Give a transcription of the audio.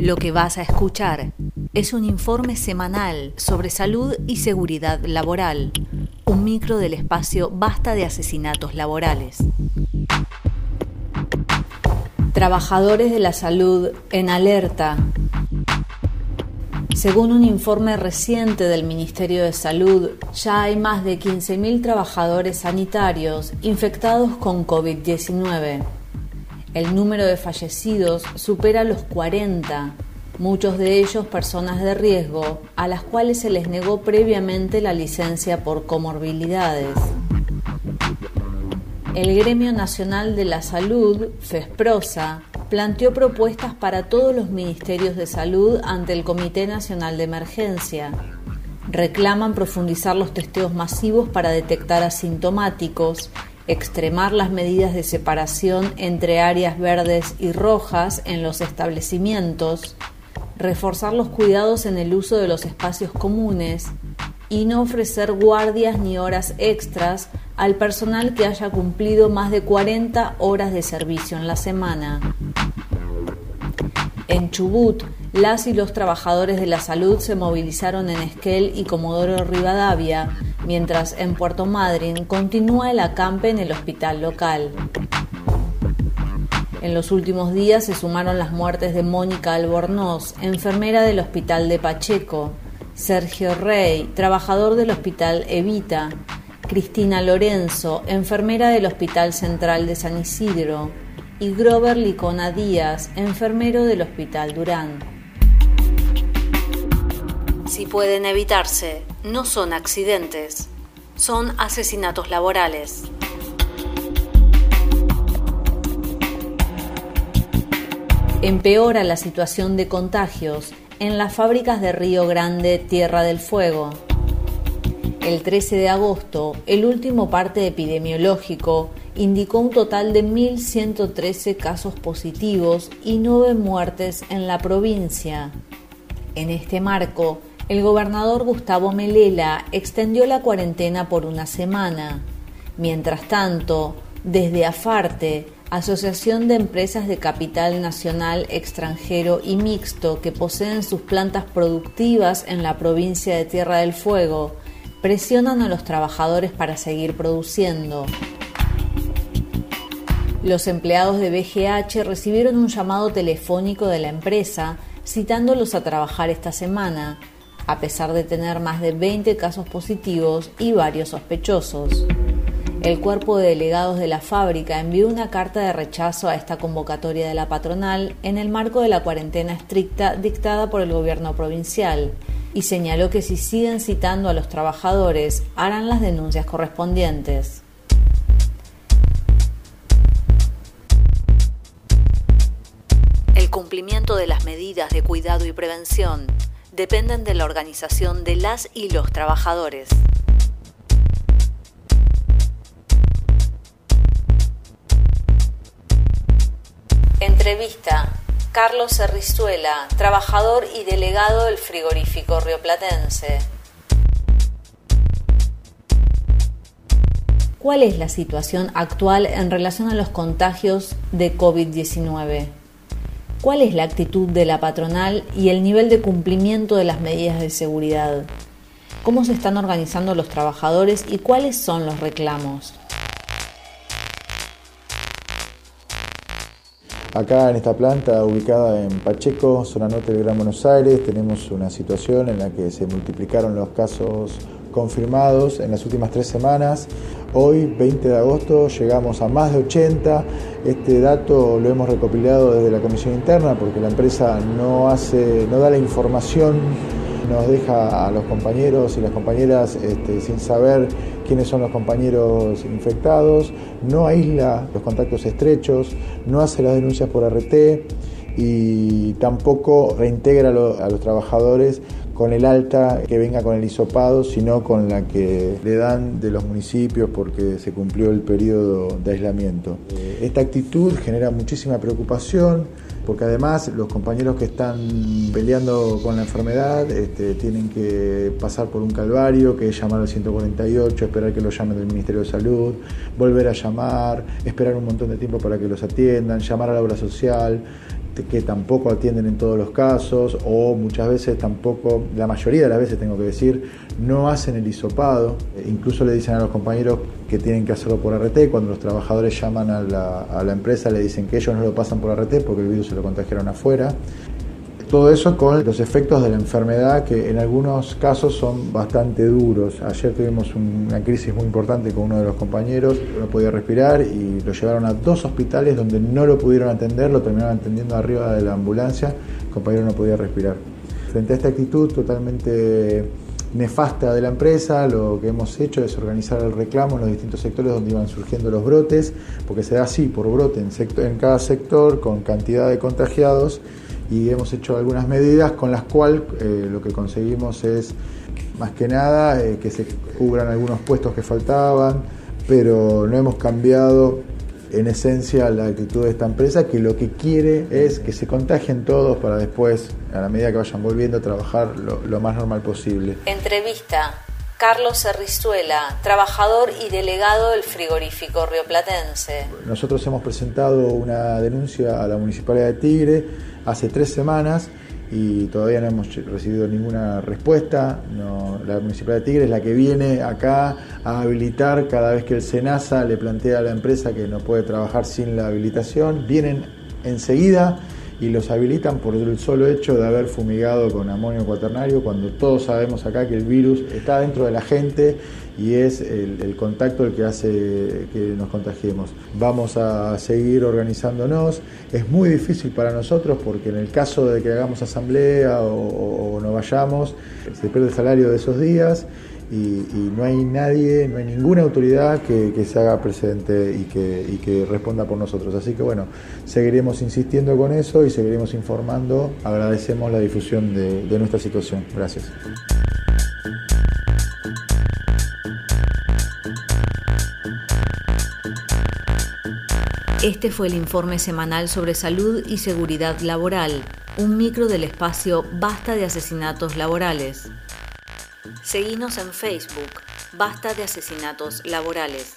Lo que vas a escuchar es un informe semanal sobre salud y seguridad laboral, un micro del espacio Basta de asesinatos laborales. Trabajadores de la salud en alerta. Según un informe reciente del Ministerio de Salud, ya hay más de 15.000 trabajadores sanitarios infectados con COVID-19. El número de fallecidos supera los 40, muchos de ellos personas de riesgo, a las cuales se les negó previamente la licencia por comorbilidades. El Gremio Nacional de la Salud, FESPROSA, planteó propuestas para todos los ministerios de salud ante el Comité Nacional de Emergencia. Reclaman profundizar los testeos masivos para detectar asintomáticos, extremar las medidas de separación entre áreas verdes y rojas en los establecimientos, reforzar los cuidados en el uso de los espacios comunes y no ofrecer guardias ni horas extras al personal que haya cumplido más de 40 horas de servicio en la semana. En Chubut, las y los trabajadores de la salud se movilizaron en Esquel y Comodoro Rivadavia, mientras en Puerto Madryn continúa el acampe en el hospital local. En los últimos días se sumaron las muertes de Mónica Albornoz, enfermera del hospital de Pacheco, Sergio Rey, trabajador del hospital Evita, Cristina Lorenzo, enfermera del Hospital Central de San Isidro, y Grover Licona Díaz, enfermero del Hospital Durán si pueden evitarse, no son accidentes, son asesinatos laborales. Empeora la situación de contagios en las fábricas de Río Grande, Tierra del Fuego. El 13 de agosto, el último parte epidemiológico indicó un total de 1.113 casos positivos y 9 muertes en la provincia. En este marco, el gobernador Gustavo Melela extendió la cuarentena por una semana. Mientras tanto, desde AFARTE, Asociación de Empresas de Capital Nacional Extranjero y Mixto que poseen sus plantas productivas en la provincia de Tierra del Fuego, presionan a los trabajadores para seguir produciendo. Los empleados de BGH recibieron un llamado telefónico de la empresa citándolos a trabajar esta semana, a pesar de tener más de 20 casos positivos y varios sospechosos. El cuerpo de delegados de la fábrica envió una carta de rechazo a esta convocatoria de la patronal en el marco de la cuarentena estricta dictada por el gobierno provincial y señaló que si siguen citando a los trabajadores harán las denuncias correspondientes. El cumplimiento de las medidas de cuidado y prevención dependen de la organización de las y los trabajadores. Entrevista. Carlos Cerrizuela, trabajador y delegado del frigorífico rioplatense. ¿Cuál es la situación actual en relación a los contagios de COVID-19? ¿Cuál es la actitud de la patronal y el nivel de cumplimiento de las medidas de seguridad? ¿Cómo se están organizando los trabajadores y cuáles son los reclamos? Acá en esta planta ubicada en Pacheco, zona norte del Gran Buenos Aires, tenemos una situación en la que se multiplicaron los casos confirmados en las últimas tres semanas. Hoy, 20 de agosto, llegamos a más de 80. Este dato lo hemos recopilado desde la comisión interna porque la empresa no, hace, no da la información, nos deja a los compañeros y las compañeras este, sin saber quiénes son los compañeros infectados, no aísla los contactos estrechos, no hace las denuncias por RT y tampoco reintegra a los trabajadores con el alta que venga con el hisopado, sino con la que le dan de los municipios porque se cumplió el periodo de aislamiento. Esta actitud genera muchísima preocupación porque además los compañeros que están peleando con la enfermedad este, tienen que pasar por un calvario, que es llamar al 148, esperar que lo llamen del Ministerio de Salud, volver a llamar, esperar un montón de tiempo para que los atiendan, llamar a la obra social, que tampoco atienden en todos los casos o muchas veces tampoco, la mayoría de las veces tengo que decir, no hacen el hisopado. Incluso le dicen a los compañeros que tienen que hacerlo por RT. Cuando los trabajadores llaman a la, a la empresa le dicen que ellos no lo pasan por RT porque el virus se lo contagiaron afuera. Todo eso con los efectos de la enfermedad que en algunos casos son bastante duros. Ayer tuvimos una crisis muy importante con uno de los compañeros, no podía respirar y lo llevaron a dos hospitales donde no lo pudieron atender, lo terminaron atendiendo arriba de la ambulancia, el compañero no podía respirar. Frente a esta actitud totalmente nefasta de la empresa, lo que hemos hecho es organizar el reclamo en los distintos sectores donde iban surgiendo los brotes, porque se da así, por brote en, cada sector, con cantidad de contagiados y hemos hecho algunas medidas con las cuales eh, lo que conseguimos es más que nada eh, que se cubran algunos puestos que faltaban, pero no hemos cambiado en esencia la actitud de esta empresa que lo que quiere es que se contagien todos para después, a la medida que vayan volviendo a trabajar, lo, lo más normal posible. Entrevista. Carlos Cerrizuela, trabajador y delegado del frigorífico rioplatense. Nosotros hemos presentado una denuncia a la Municipalidad de Tigre hace tres semanas y todavía no hemos recibido ninguna respuesta. la Municipalidad de Tigre es la que viene acá a habilitar cada vez que el SENASA le plantea a la empresa que no puede trabajar sin la habilitación. Vienen enseguida y los habilitan por el solo hecho de haber fumigado con amonio cuaternario, cuando todos sabemos acá que el virus está dentro de la gente y es el, contacto el que hace que nos contagiemos. Vamos a seguir organizándonos. Es muy difícil para nosotros porque en el caso de que hagamos asamblea o, o no vayamos, se pierde el salario de esos días y, no hay nadie, no hay ninguna autoridad que, se haga presente y que, responda por nosotros. Así que bueno, seguiremos insistiendo con eso y seguiremos informando. Agradecemos la difusión de nuestra situación. Gracias. Este fue el informe semanal sobre salud y seguridad laboral, un micro del espacio Basta de Asesinatos Laborales. Seguinos en Facebook, Basta de Asesinatos Laborales.